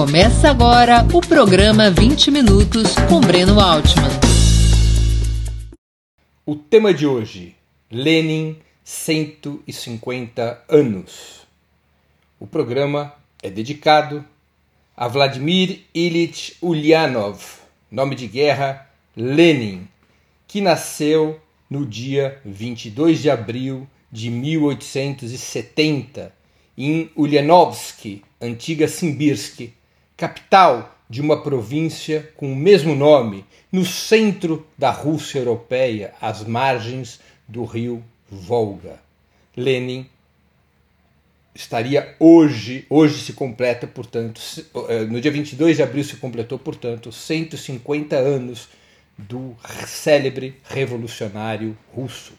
Começa agora o programa 20 Minutos com Breno Altman. O tema de hoje: Lenin, 150 anos. O programa é dedicado a Vladimir Ilyich Ulyanov, nome de guerra Lenin, que nasceu no dia 22 de abril de 1870 em Ulyanovsk, antiga Simbirsk, capital de uma província com o mesmo nome, no centro da Rússia europeia, às margens do rio Volga. Lenin estaria hoje, hoje se completa, portanto, eh, no dia 22 de abril se completou, portanto, 150 anos do célebre revolucionário russo.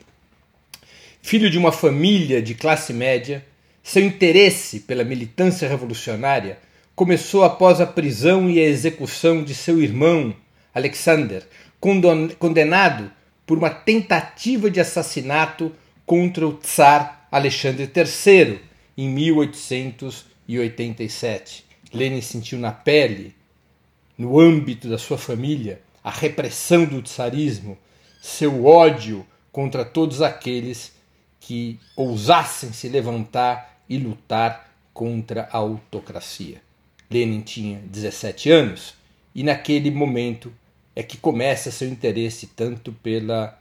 Filho de uma família de classe média, seu interesse pela militância revolucionária começou após a prisão e a execução de seu irmão, Alexander, condenado por uma tentativa de assassinato contra o czar Alexandre III em 1887. Lenin sentiu na pele, no âmbito da sua família, a repressão do tsarismo, seu ódio contra todos aqueles que ousassem se levantar e lutar contra a autocracia. Lenin tinha 17 anos e naquele momento é que começa seu interesse tanto pela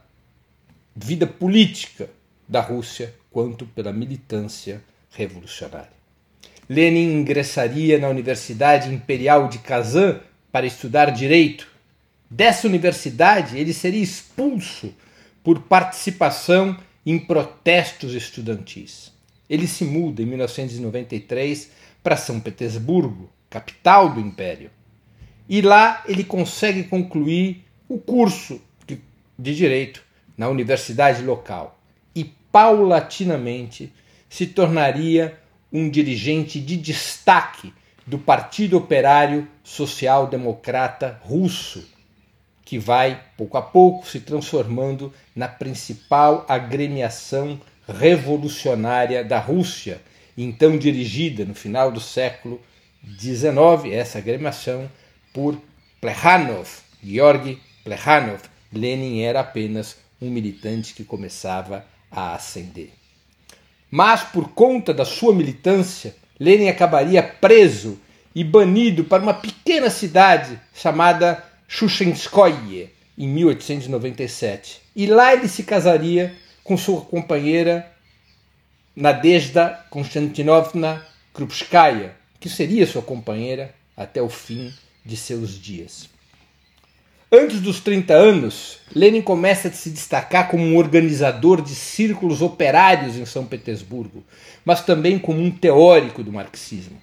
vida política da Rússia quanto pela militância revolucionária. Lenin ingressaria na Universidade Imperial de Kazan para estudar direito. Dessa universidade, ele seria expulso por participação em protestos estudantis. Ele se muda em 1993 para São Petersburgo, capital do império. E lá ele consegue concluir o curso de direito na universidade local e paulatinamente se tornaria um dirigente de destaque do Partido Operário Social Democrata Russo, que vai pouco a pouco se transformando na principal agremiação revolucionária da Rússia, então dirigida no final do século 19, essa agremiação, por Plekhanov, Georgi Plekhanov. Lenin era apenas um militante que começava a ascender. Mas, por conta da sua militância, Lenin acabaria preso e banido para uma pequena cidade chamada Shushenskoye, em 1897. E lá ele se casaria com sua companheira Nadezhda Konstantinovna Krupskaya, que seria sua companheira até o fim de seus dias. Antes dos 30 anos, Lenin começa a se destacar como um organizador de círculos operários em São Petersburgo, mas também como um teórico do marxismo,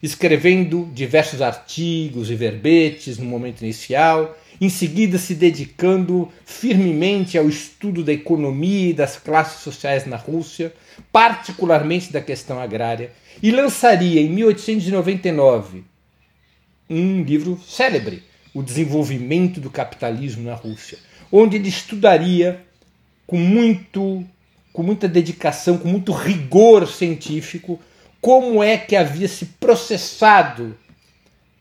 escrevendo diversos artigos e verbetes no momento inicial, em seguida se dedicando firmemente ao estudo da economia e das classes sociais na Rússia, particularmente da questão agrária, e lançaria em 1899 um livro célebre, O Desenvolvimento do Capitalismo na Rússia, onde ele estudaria com muito com muita dedicação, com muito rigor científico, como é que havia se processado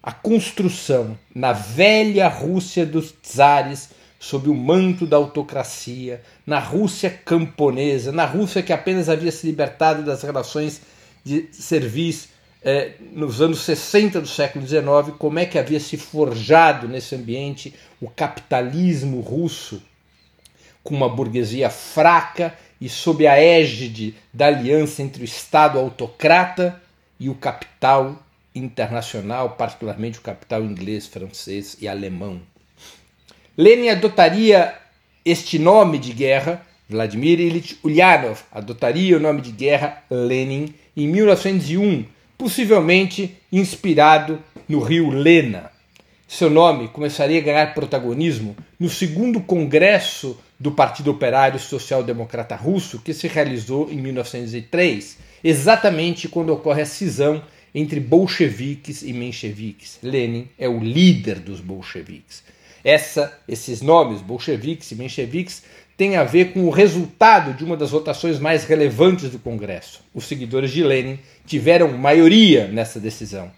a construção na velha Rússia dos czares sob o manto da autocracia, na Rússia camponesa, na Rússia que apenas havia se libertado das relações de serviço eh, nos anos 60 do século XIX, como é que havia se forjado nesse ambiente o capitalismo russo, com uma burguesia fraca e sob a égide da aliança entre o Estado autocrata e o capital internacional, particularmente o capital inglês, francês e alemão. Lenin adotaria este nome de guerra, Vladimir Ilyich Ulyanov adotaria o nome de guerra Lenin em 1901, possivelmente inspirado no rio Lena. Seu nome começaria a ganhar protagonismo no segundo congresso do Partido Operário Social Democrata Russo, que se realizou em 1903, exatamente quando ocorre a cisão entre bolcheviques e mencheviques. Lenin é o líder dos bolcheviques. Essa, esses nomes, bolcheviques e mencheviques, têm a ver com o resultado de uma das votações mais relevantes do Congresso. Os seguidores de Lenin tiveram maioria nessa decisão.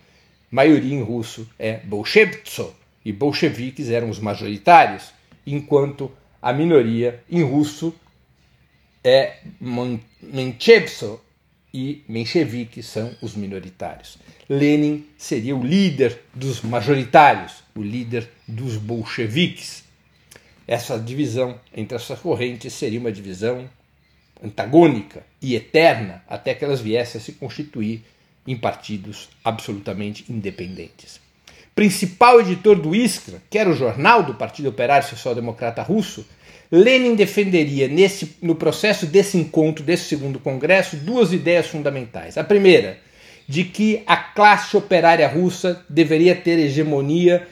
maioria em russo é bolshevtso, e bolcheviques eram os majoritários, enquanto a minoria em russo é menchevso e mencheviques são os minoritários. Lenin seria o líder dos majoritários, o líder dos bolcheviques. Essa divisão entre essas correntes seria uma divisão antagônica e eterna até que elas viessem a se constituir em partidos absolutamente independentes. Principal editor do Iskra, que era o jornal do Partido Operário Social Democrata Russo, Lenin defenderia nesse, no processo desse encontro, desse segundo congresso, duas ideias fundamentais. A primeira, de que a classe operária russa deveria ter hegemonia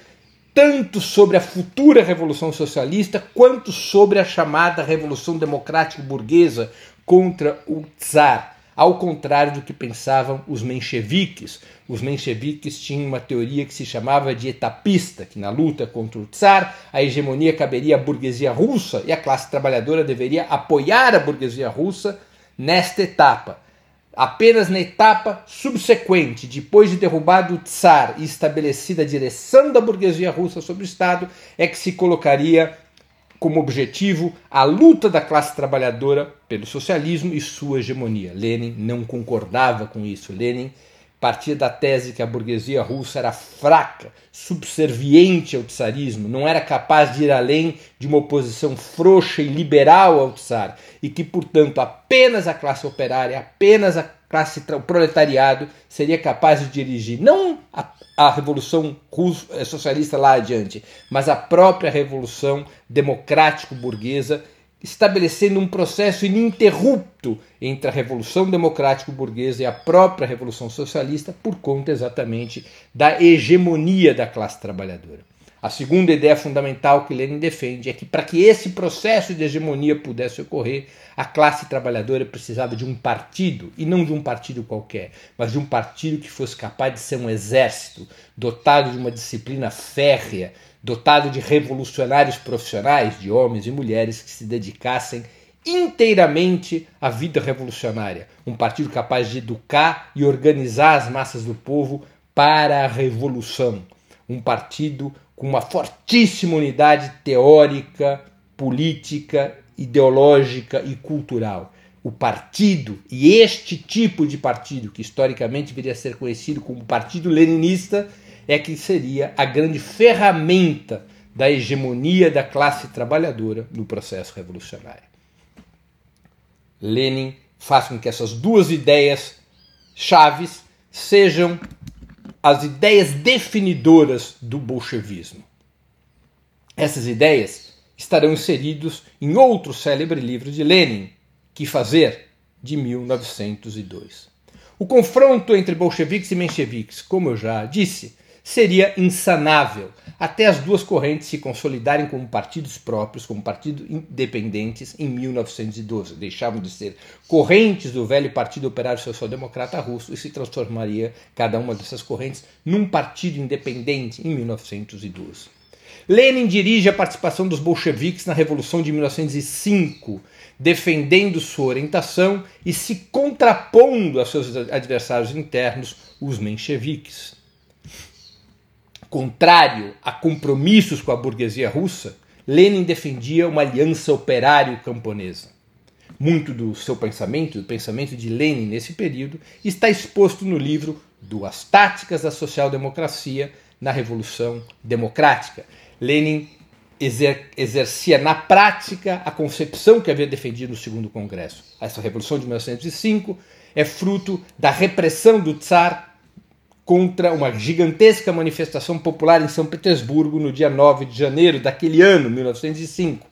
tanto sobre a futura revolução socialista quanto sobre a chamada revolução democrática burguesa contra o czar, ao contrário do que pensavam os mencheviques. Os mencheviques tinham uma teoria que se chamava de etapista, que na luta contra o czar a hegemonia caberia à burguesia russa e a classe trabalhadora deveria apoiar a burguesia russa nesta etapa. Apenas na etapa subsequente, depois de derrubado o czar e estabelecida a direção da burguesia russa sobre o Estado, é que se colocaria como objetivo a luta da classe trabalhadora pelo socialismo e sua hegemonia. Lenin não concordava com isso. Lenin partia da tese que a burguesia russa era fraca, subserviente ao tsarismo, não era capaz de ir além de uma oposição frouxa e liberal ao tsar, e que, portanto, apenas a classe operária, apenas a classe o proletariado seria capaz de dirigir não a, a revolução russo, eh, socialista lá adiante, mas a própria revolução democrático-burguesa estabelecendo um processo ininterrupto entre a Revolução Democrático-Burguesa e a própria Revolução Socialista, por conta exatamente da hegemonia da classe trabalhadora. A segunda ideia fundamental que Lenin defende é que, para que esse processo de hegemonia pudesse ocorrer, a classe trabalhadora precisava de um partido, e não de um partido qualquer, mas de um partido que fosse capaz de ser um exército, dotado de uma disciplina férrea, dotado de revolucionários profissionais, de homens e mulheres que se dedicassem inteiramente à vida revolucionária. Um partido capaz de educar e organizar as massas do povo para a revolução. Um partido com uma fortíssima unidade teórica, política, ideológica e cultural. O partido, e este tipo de partido, que historicamente viria a ser conhecido como Partido Leninista, é que seria a grande ferramenta da hegemonia da classe trabalhadora no processo revolucionário. Lenin faz com que essas duas ideias chaves sejam as ideias definidoras do bolchevismo. Essas ideias estarão inseridos em outro célebre livro de Lenin, Que Fazer, de 1902. O confronto entre bolcheviques e mencheviques, como eu já disse, seria insanável até as duas correntes se consolidarem como partidos próprios, como partidos independentes em 1912. Deixavam de ser correntes do velho Partido Operário Social Democrata Russo e se transformaria cada uma dessas correntes num partido independente em 1912. Lenin dirige a participação dos bolcheviques na Revolução de 1905, defendendo sua orientação e se contrapondo a seus adversários internos, os mencheviques contrário a compromissos com a burguesia russa, Lenin defendia uma aliança operário-camponesa. Muito do seu pensamento, do pensamento de Lenin nesse período, está exposto no livro Duas Táticas da Social-Democracia na Revolução Democrática. Lenin exer exercia na prática a concepção que havia defendido no Segundo Congresso. Essa Revolução de 1905 é fruto da repressão do Tsar contra uma gigantesca manifestação popular em São Petersburgo no dia 9 de janeiro daquele ano, 1905.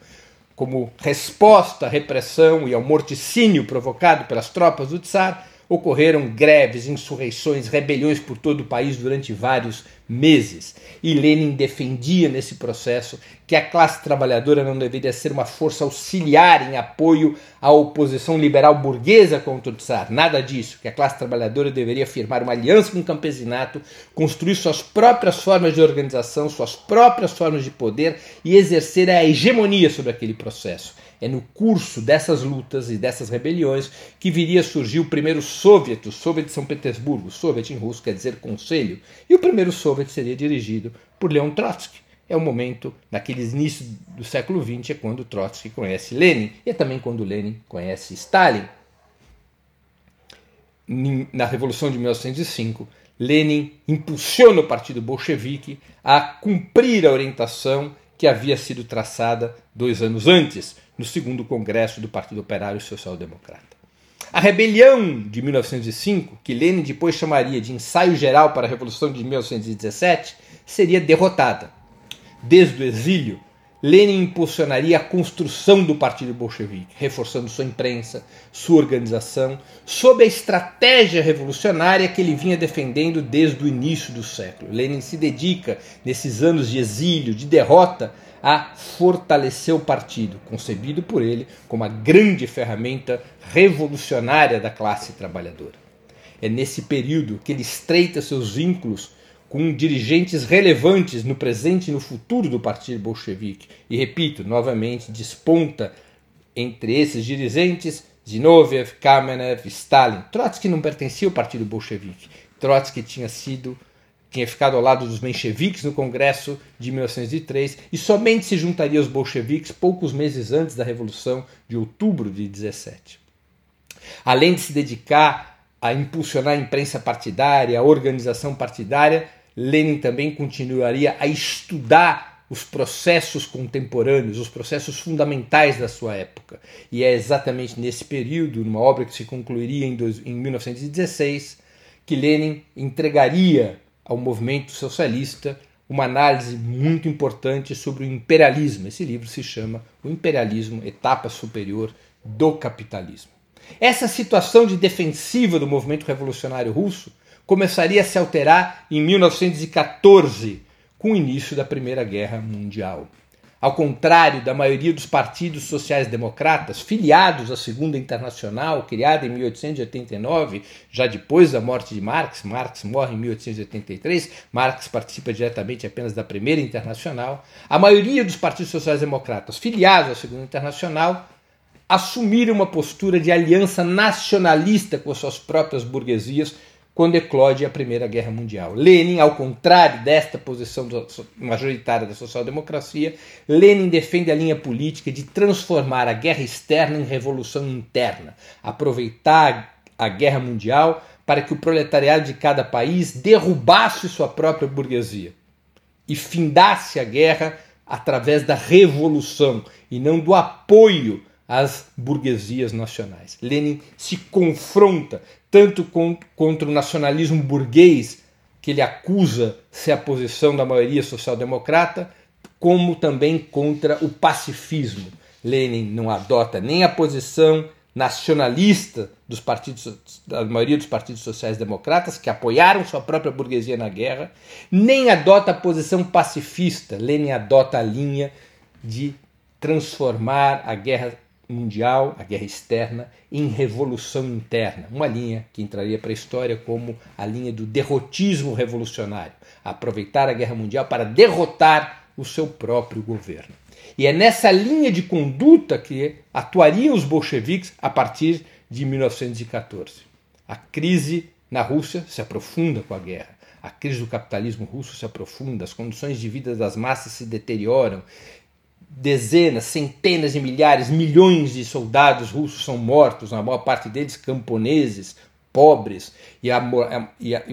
Como resposta à repressão e ao morticínio provocado pelas tropas do Tsar, ocorreram greves, insurreições, rebeliões por todo o país durante vários meses. E Lenin defendia nesse processo que a classe trabalhadora não deveria ser uma força auxiliar em apoio à oposição liberal burguesa contra o czar. Nada disso, que a classe trabalhadora deveria firmar uma aliança com o campesinato, construir suas próprias formas de organização, suas próprias formas de poder e exercer a hegemonia sobre aquele processo. É no curso dessas lutas e dessas rebeliões que viria a surgir o primeiro Soviet, o Soviet de São Petersburgo. Soviet em russo quer dizer conselho. E o primeiro Soviet seria dirigido por Leon Trotsky. É o momento, naqueles inícios do século XX, é quando Trotsky conhece Lenin e é também quando Lenin conhece Stalin. Na Revolução de 1905, Lenin impulsiona o Partido Bolchevique a cumprir a orientação que havia sido traçada dois anos antes, no segundo Congresso do Partido Operário Social Democrata. A rebelião de 1905, que Lenin depois chamaria de ensaio geral para a Revolução de 1917, seria derrotada. Desde o exílio, Lenin impulsionaria a construção do Partido Bolchevique, reforçando sua imprensa, sua organização, sob a estratégia revolucionária que ele vinha defendendo desde o início do século. Lenin se dedica, nesses anos de exílio, de derrota, a fortalecer o partido, concebido por ele como a grande ferramenta revolucionária da classe trabalhadora. É nesse período que ele estreita seus vínculos com dirigentes relevantes no presente e no futuro do Partido Bolchevique. E repito, novamente, desponta entre esses dirigentes Zinoviev, Kamenev, Stalin. Trotsky não pertencia ao Partido Bolchevique. Trotsky tinha sido tinha ficado ao lado dos mencheviques no Congresso de 1903 e somente se juntaria aos bolcheviques poucos meses antes da Revolução de outubro de 17. Além de se dedicar a impulsionar a imprensa partidária, a organização partidária, Lenin também continuaria a estudar os processos contemporâneos, os processos fundamentais da sua época. E é exatamente nesse período, numa obra que se concluiria em, 1916, que Lenin entregaria ao movimento socialista uma análise muito importante sobre o imperialismo. Esse livro se chama O Imperialismo, Etapa Superior do Capitalismo. Essa situação de defensiva do movimento revolucionário russo começaria a se alterar em 1914, com o início da Primeira Guerra Mundial. Ao contrário da maioria dos partidos sociais-democratas, filiados à Segunda Internacional, criada em 1889, já depois da morte de Marx, Marx morre em 1883, Marx participa diretamente apenas da Primeira Internacional, a maioria dos partidos sociais-democratas filiados à Segunda Internacional assumiram uma postura de aliança nacionalista com as suas próprias burguesias quando eclode a Primeira Guerra Mundial. Lenin, ao contrário desta posição majoritária da social-democracia, Lenin defende a linha política de transformar a guerra externa em revolução interna, aproveitar a guerra mundial para que o proletariado de cada país derrubasse sua própria burguesia e findasse a guerra através da revolução e não do apoio às burguesias nacionais. Lenin se confronta tanto contra o nacionalismo burguês, que ele acusa ser a posição da maioria social-democrata, como também contra o pacifismo. Lenin não adota nem a posição nacionalista dos partidos, da maioria dos partidos sociais-democratas, que apoiaram sua própria burguesia na guerra, nem adota a posição pacifista. Lenin adota a linha de transformar a guerra mundial, a guerra externa, em revolução interna, uma linha que entraria para a história como a linha do derrotismo revolucionário, aproveitar a guerra mundial para derrotar o seu próprio governo. E é nessa linha de conduta que atuariam os bolcheviques a partir de 1914. A crise na Rússia se aprofunda com a guerra. A crise do capitalismo russo se aprofunda, as condições de vida das massas se deterioram dezenas, centenas de milhares, milhões de soldados russos são mortos, a maior parte deles camponeses, pobres, e a, e a,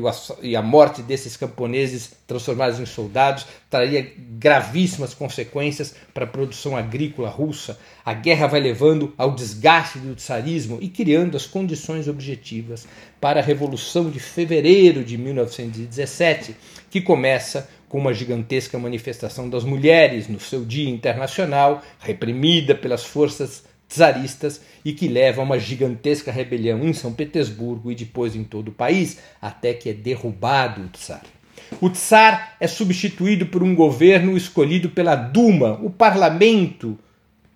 e a morte desses camponeses transformados em soldados traria gravíssimas consequências para a produção agrícola russa. A guerra vai levando ao desgaste do tsarismo e criando as condições objetivas para a Revolução de Fevereiro de 1917, que começa com uma gigantesca manifestação das mulheres no seu Dia Internacional, reprimida pelas forças czaristas e que leva a uma gigantesca rebelião em São Petersburgo e depois em todo o país, até que é derrubado o czar. O czar é substituído por um governo escolhido pela Duma, o parlamento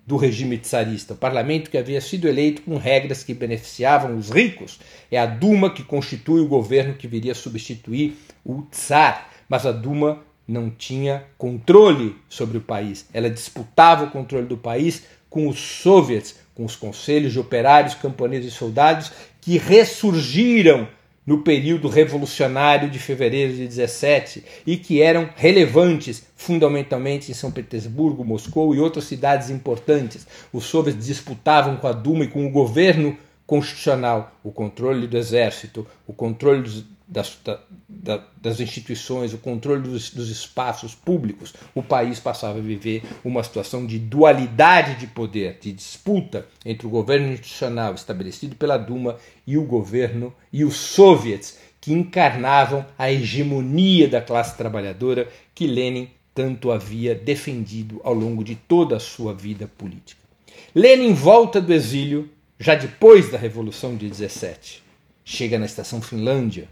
do regime czarista, o parlamento que havia sido eleito com regras que beneficiavam os ricos. É a Duma que constitui o governo que viria a substituir o czar mas a Duma não tinha controle sobre o país. Ela disputava o controle do país com os soviets, com os conselhos de operários, camponeses e soldados que ressurgiram no período revolucionário de fevereiro de 17 e que eram relevantes fundamentalmente em São Petersburgo, Moscou e outras cidades importantes. Os soviets disputavam com a Duma e com o governo constitucional o controle do exército, o controle dos, das, da, das, instituições, o controle dos, dos, espaços públicos, o país passava a viver uma situação de dualidade de poder, de disputa entre o governo institucional estabelecido pela Duma e o governo e os soviets, que encarnavam a hegemonia da classe trabalhadora que Lenin tanto havia defendido ao longo de toda a sua vida política. Lenin volta do exílio já depois da Revolução de 17. Chega na estação Finlândia,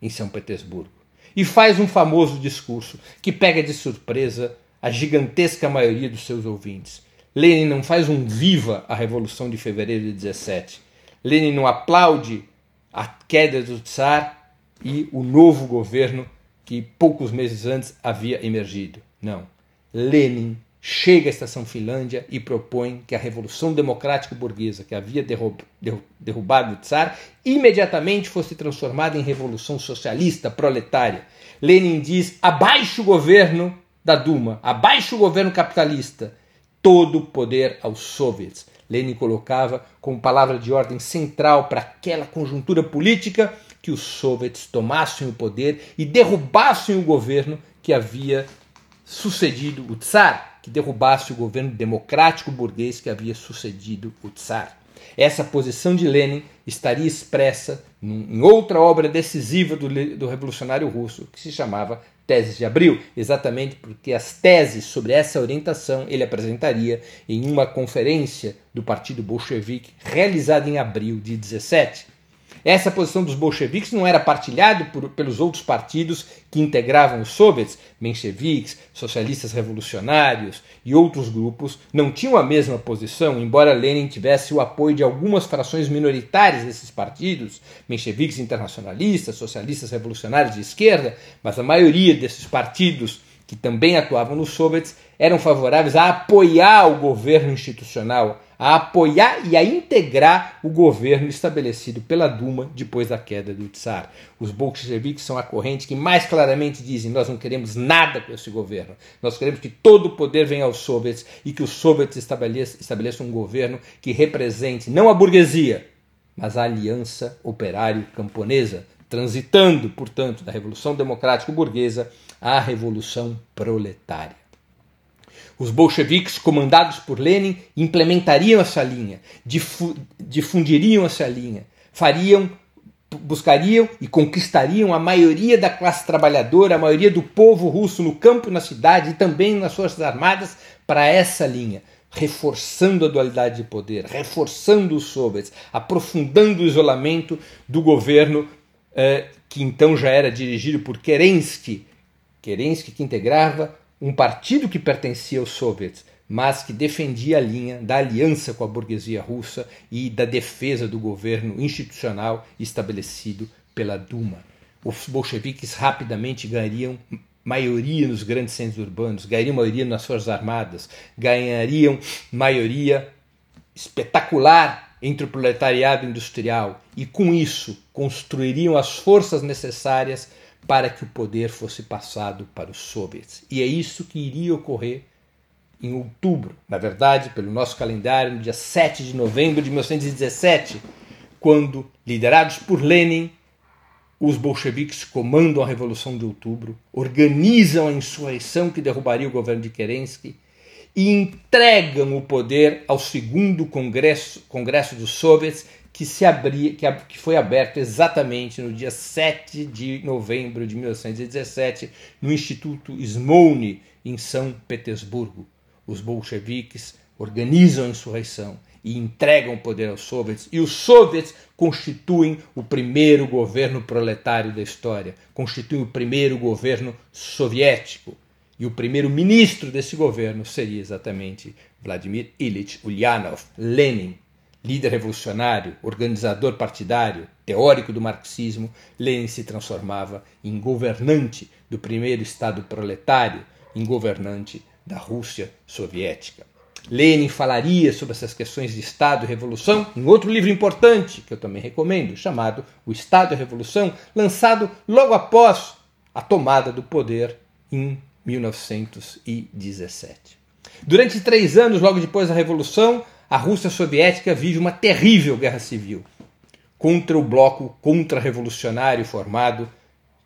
em São Petersburgo, e faz um famoso discurso que pega de surpresa a gigantesca maioria dos seus ouvintes. Lenin não faz um viva a Revolução de Fevereiro de 17. Lenin não aplaude a queda do Tsar e o novo governo que poucos meses antes havia emergido. Não. Lenin chega à estação Finlândia e propõe que a Revolução Democrática Burguesa, que havia derrubado o Tsar, imediatamente fosse transformada em Revolução Socialista Proletária. Lenin diz: abaixo o governo da Duma, abaixo o governo capitalista, todo o poder aos soviets. Lenin colocava como palavra de ordem central para aquela conjuntura política que os soviets tomassem o poder e derrubassem o governo que havia sucedido o Tsar que derrubasse o governo democrático burguês que havia sucedido o Tsar. Essa posição de Lenin estaria expressa em outra obra decisiva do, do revolucionário russo, que se chamava Teses de Abril, exatamente porque as teses sobre essa orientação ele apresentaria em uma conferência do Partido Bolchevique realizada em abril de 17. Essa posição dos bolcheviques não era partilhada por, pelos outros partidos que integravam os soviets, mencheviques, socialistas revolucionários e outros grupos. Não tinham a mesma posição, embora Lenin tivesse o apoio de algumas frações minoritárias desses partidos, mencheviques internacionalistas, socialistas revolucionários de esquerda, mas a maioria desses partidos que também atuavam nos soviets eram favoráveis a apoiar o governo institucional a apoiar e a integrar o governo estabelecido pela Duma depois da queda do Tsar. Os bolcheviques são a corrente que mais claramente dizem: nós não queremos nada com esse governo. Nós queremos que todo o poder venha aos soviets e que os soviets estabeleçam, estabeleçam um governo que represente não a burguesia, mas a aliança operário-camponesa, transitando, portanto, da Revolução Democrática Burguesa à Revolução Proletária. Os bolcheviques, comandados por Lenin, implementariam essa linha, difundiriam essa linha, fariam, buscariam e conquistariam a maioria da classe trabalhadora, a maioria do povo russo no campo e na cidade e também nas forças armadas para essa linha, reforçando a dualidade de poder, reforçando os soviets, aprofundando o isolamento do governo eh, que então já era dirigido por Kerensky, Kerensky que integrava um partido que pertencia aos soviets, mas que defendia a linha da aliança com a burguesia russa e da defesa do governo institucional estabelecido pela Duma. Os bolcheviques rapidamente ganhariam maioria nos grandes centros urbanos, ganhariam maioria nas forças armadas, ganhariam maioria espetacular entre o proletariado industrial e com isso construiriam as forças necessárias para que o poder fosse passado para os soviets. E é isso que iria ocorrer em outubro, na verdade, pelo nosso calendário, no dia 7 de novembro de 1917, quando, liderados por Lenin, os bolcheviques comandam a Revolução de Outubro, organizam a insurreição que derrubaria o governo de Kerensky e entregam o poder ao segundo congresso, congresso dos soviets que, se abria, que, que foi aberto exatamente no dia 7 de novembro de 1917 no Instituto Smolny, em São Petersburgo. Os bolcheviques organizam a insurreição e entregam o poder aos soviets, e os soviets constituem o primeiro governo proletário da história, constituem o primeiro governo soviético. E o primeiro ministro desse governo seria exatamente Vladimir Ilyich Ulyanov, Lenin, Líder revolucionário, organizador partidário, teórico do marxismo, Lenin se transformava em governante do primeiro Estado proletário, em governante da Rússia soviética. Lenin falaria sobre essas questões de Estado e Revolução em outro livro importante, que eu também recomendo, chamado O Estado e a Revolução, lançado logo após a tomada do poder em 1917. Durante três anos, logo depois da Revolução, a Rússia soviética vive uma terrível guerra civil contra o bloco contra-revolucionário formado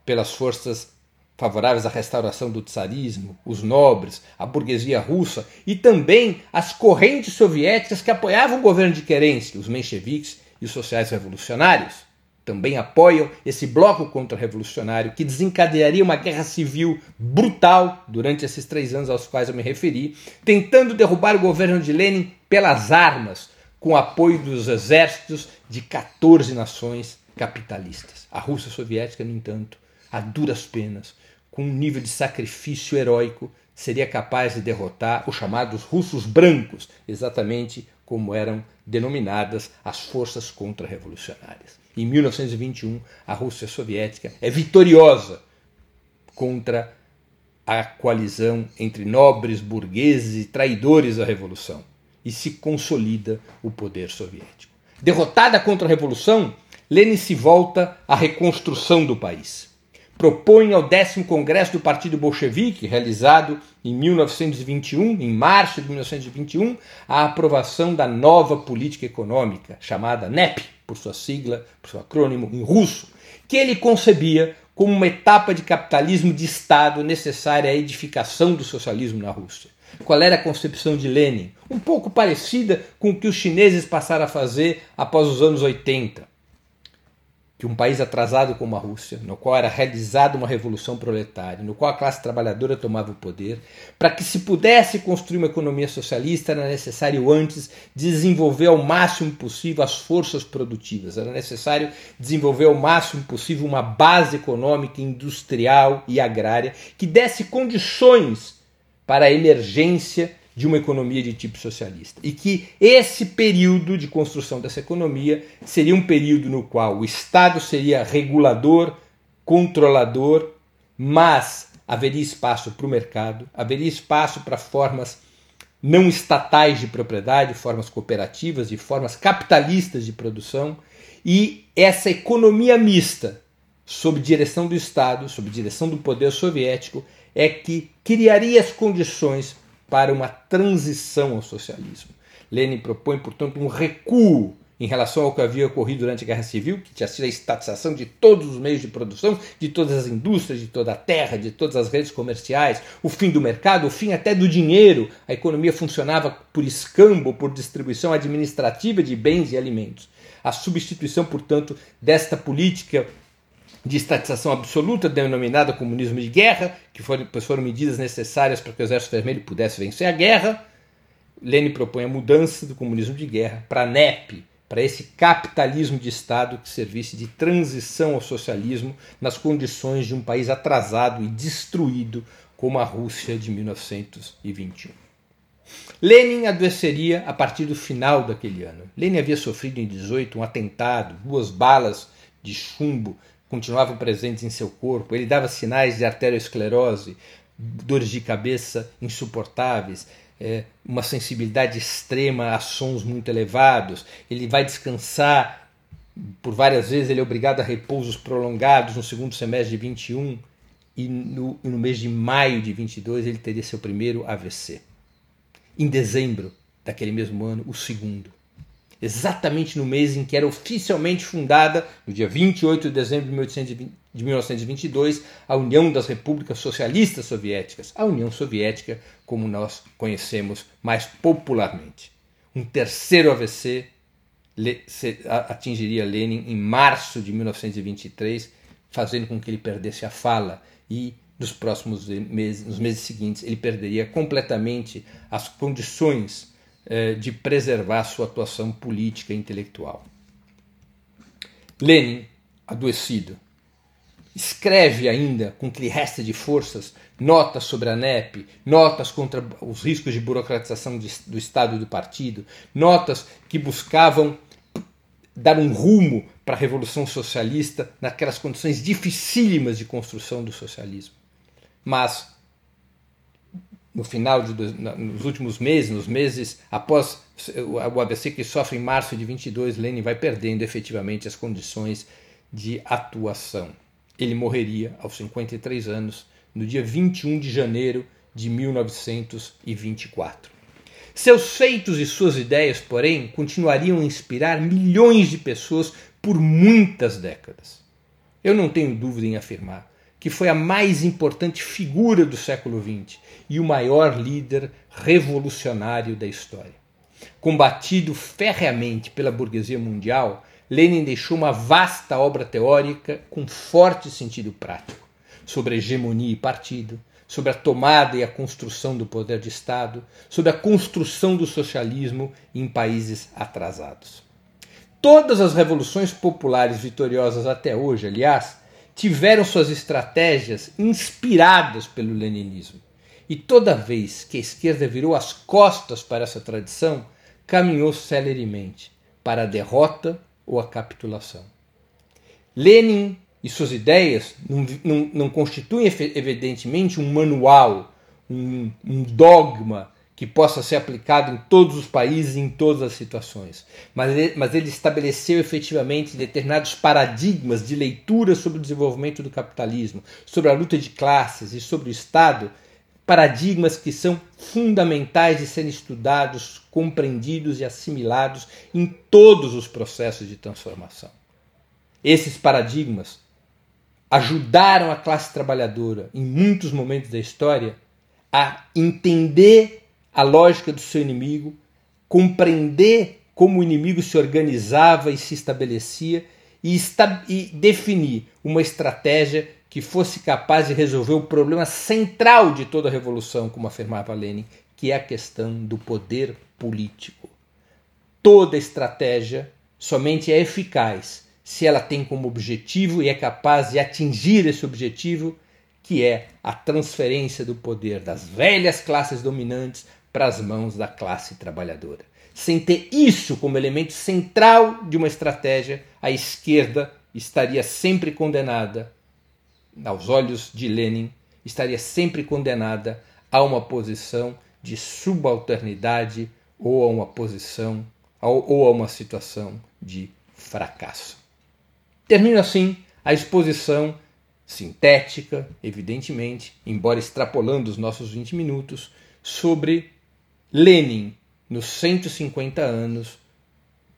pelas forças favoráveis à restauração do tsarismo, os nobres, a burguesia russa e também as correntes soviéticas que apoiavam o governo de Kerensky, os mencheviques e os sociais revolucionários. Também apoiam esse bloco contra-revolucionário que desencadearia uma guerra civil brutal durante esses três anos aos quais eu me referi, tentando derrubar o governo de Lenin pelas armas, com apoio dos exércitos de 14 nações capitalistas. A Rússia soviética, no entanto, a duras penas, com um nível de sacrifício heróico, seria capaz de derrotar os chamados russos brancos, exatamente como eram denominadas as forças contra-revolucionárias. Em 1921, a Rússia soviética é vitoriosa contra a coalizão entre nobres, burgueses e traidores da revolução e se consolida o poder soviético. Derrotada contra a revolução, Lenin se volta à reconstrução do país propõe ao décimo congresso do Partido Bolchevique, realizado em 1921, em março de 1921, a aprovação da nova política econômica, chamada NEP, por sua sigla, por seu acrônimo em russo, que ele concebia como uma etapa de capitalismo de Estado necessária à edificação do socialismo na Rússia. Qual era a concepção de Lenin? Um pouco parecida com o que os chineses passaram a fazer após os anos 80 que um país atrasado como a Rússia, no qual era realizada uma revolução proletária, no qual a classe trabalhadora tomava o poder, para que se pudesse construir uma economia socialista era necessário antes desenvolver ao máximo possível as forças produtivas, era necessário desenvolver ao máximo possível uma base econômica, industrial e agrária que desse condições para a emergência de uma economia de tipo socialista. E que esse período de construção dessa economia seria um período no qual o Estado seria regulador, controlador, mas haveria espaço para o mercado, haveria espaço para formas não estatais de propriedade, formas cooperativas e formas capitalistas de produção, e essa economia mista, sob direção do Estado, sob direção do poder soviético, é que criaria as condições para uma transição ao socialismo. Lenin propõe, portanto, um recuo em relação ao que havia ocorrido durante a Guerra Civil, que tinha sido a estatização de todos os meios de produção, de todas as indústrias, de toda a terra, de todas as redes comerciais, o fim do mercado, o fim até do dinheiro. A economia funcionava por escambo, por distribuição administrativa de bens e alimentos. A substituição, portanto, desta política de estatização absoluta, denominada comunismo de guerra, que foram, foram medidas necessárias para que o Exército Vermelho pudesse vencer a guerra. Lenin propõe a mudança do comunismo de guerra para a NEP, para esse capitalismo de Estado que servisse de transição ao socialismo nas condições de um país atrasado e destruído como a Rússia de 1921. Lenin adoeceria a partir do final daquele ano. Lenin havia sofrido em 18 um atentado, duas balas de chumbo continuavam presentes em seu corpo, ele dava sinais de arteriosclerose, dores de cabeça insuportáveis, é, uma sensibilidade extrema a sons muito elevados, ele vai descansar por várias vezes, ele é obrigado a repousos prolongados no segundo semestre de 21 e no, no mês de maio de 22 ele teria seu primeiro AVC. Em dezembro daquele mesmo ano, o segundo exatamente no mês em que era oficialmente fundada, no dia 28 de dezembro de 1922, a União das Repúblicas Socialistas Soviéticas, a União Soviética como nós conhecemos mais popularmente. Um terceiro AVC atingiria Lenin em março de 1923, fazendo com que ele perdesse a fala e nos próximos meses, nos meses seguintes, ele perderia completamente as condições de preservar sua atuação política e intelectual. Lenin, adoecido, escreve ainda, com o que lhe resta de forças, notas sobre a NEP, notas contra os riscos de burocratização do Estado e do partido, notas que buscavam dar um rumo para a Revolução Socialista naquelas condições dificílimas de construção do socialismo. Mas no final de nos últimos meses, nos meses após o AVC que sofre em março de 22, Lenin vai perdendo efetivamente as condições de atuação. Ele morreria aos 53 anos no dia 21 de janeiro de 1924. Seus feitos e suas ideias, porém, continuariam a inspirar milhões de pessoas por muitas décadas. Eu não tenho dúvida em afirmar que foi a mais importante figura do século XX e o maior líder revolucionário da história. Combatido ferreamente pela burguesia mundial, Lenin deixou uma vasta obra teórica com forte sentido prático sobre hegemonia e partido, sobre a tomada e a construção do poder de Estado, sobre a construção do socialismo em países atrasados. Todas as revoluções populares vitoriosas até hoje, aliás, tiveram suas estratégias inspiradas pelo leninismo. E toda vez que a esquerda virou as costas para essa tradição, caminhou celeremente para a derrota ou a capitulação. Lenin e suas ideias não, não, não constituem evidentemente um manual, um, um dogma que possa ser aplicado em todos os países e em todas as situações. Mas ele, mas ele estabeleceu efetivamente determinados paradigmas de leitura sobre o desenvolvimento do capitalismo, sobre a luta de classes e sobre o Estado, paradigmas que são fundamentais de serem estudados, compreendidos e assimilados em todos os processos de transformação. Esses paradigmas ajudaram a classe trabalhadora, em muitos momentos da história, a entender a lógica do seu inimigo, compreender como o inimigo se organizava e se estabelecia e, e definir uma estratégia que fosse capaz de resolver o problema central de toda a revolução, como afirmava Lenin, que é a questão do poder político. Toda estratégia somente é eficaz se ela tem como objetivo e é capaz de atingir esse objetivo, que é a transferência do poder das velhas classes dominantes para as mãos da classe trabalhadora. Sem ter isso como elemento central de uma estratégia, a esquerda estaria sempre condenada, aos olhos de Lenin, estaria sempre condenada a uma posição de subalternidade ou a uma posição ou a uma situação de fracasso. Termino assim a exposição sintética, evidentemente, embora extrapolando os nossos 20 minutos, sobre Lenin nos 150 anos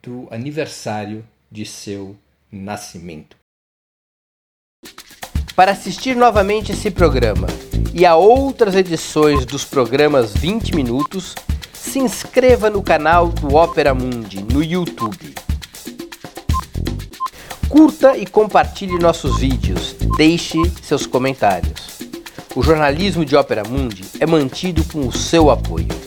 do aniversário de seu nascimento. Para assistir novamente esse programa e a outras edições dos programas 20 Minutos, se inscreva no canal do Opera Mundi no YouTube. Curta e compartilhe nossos vídeos, deixe seus comentários. O jornalismo de Opera Mundi é mantido com o seu apoio.